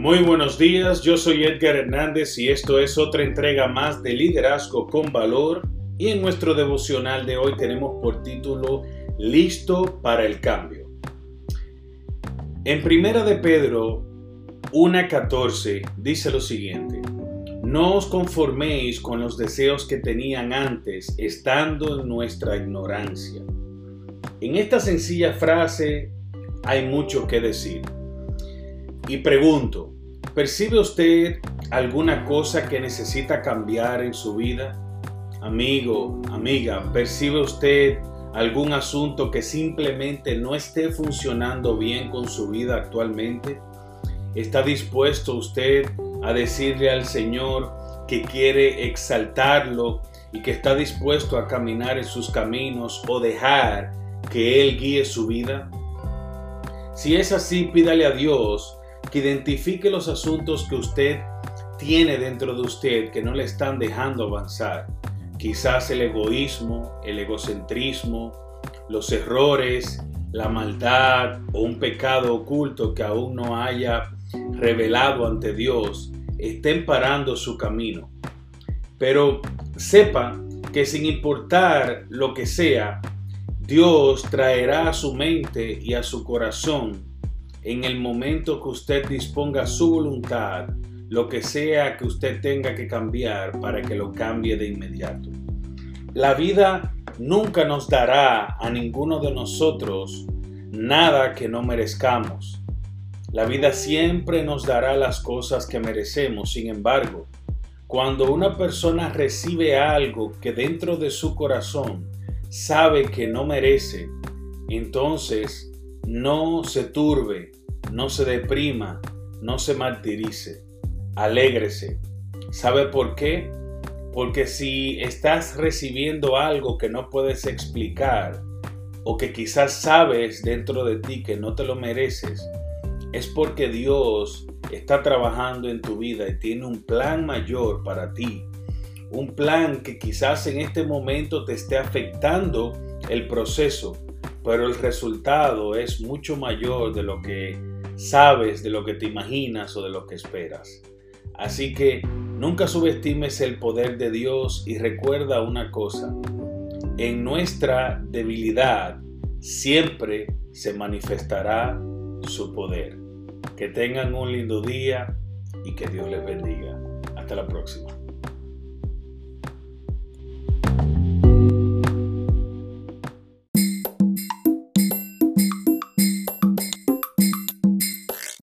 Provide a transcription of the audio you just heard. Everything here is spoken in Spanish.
Muy buenos días, yo soy Edgar Hernández y esto es otra entrega más de Liderazgo con Valor y en nuestro devocional de hoy tenemos por título Listo para el cambio. En Primera de Pedro 1.14 dice lo siguiente, no os conforméis con los deseos que tenían antes, estando en nuestra ignorancia. En esta sencilla frase hay mucho que decir. Y pregunto, ¿percibe usted alguna cosa que necesita cambiar en su vida? Amigo, amiga, ¿percibe usted algún asunto que simplemente no esté funcionando bien con su vida actualmente? ¿Está dispuesto usted a decirle al Señor que quiere exaltarlo y que está dispuesto a caminar en sus caminos o dejar que Él guíe su vida? Si es así, pídale a Dios que identifique los asuntos que usted tiene dentro de usted que no le están dejando avanzar. Quizás el egoísmo, el egocentrismo, los errores, la maldad o un pecado oculto que aún no haya revelado ante Dios estén parando su camino. Pero sepa que sin importar lo que sea, Dios traerá a su mente y a su corazón en el momento que usted disponga su voluntad, lo que sea que usted tenga que cambiar para que lo cambie de inmediato. La vida nunca nos dará a ninguno de nosotros nada que no merezcamos. La vida siempre nos dará las cosas que merecemos. Sin embargo, cuando una persona recibe algo que dentro de su corazón sabe que no merece, entonces no se turbe, no se deprima, no se martirice, alégrese. ¿Sabe por qué? Porque si estás recibiendo algo que no puedes explicar o que quizás sabes dentro de ti que no te lo mereces, es porque Dios está trabajando en tu vida y tiene un plan mayor para ti. Un plan que quizás en este momento te esté afectando el proceso, pero el resultado es mucho mayor de lo que sabes, de lo que te imaginas o de lo que esperas. Así que nunca subestimes el poder de Dios y recuerda una cosa, en nuestra debilidad siempre se manifestará su poder. Que tengan un lindo día y que Dios les bendiga. Hasta la próxima.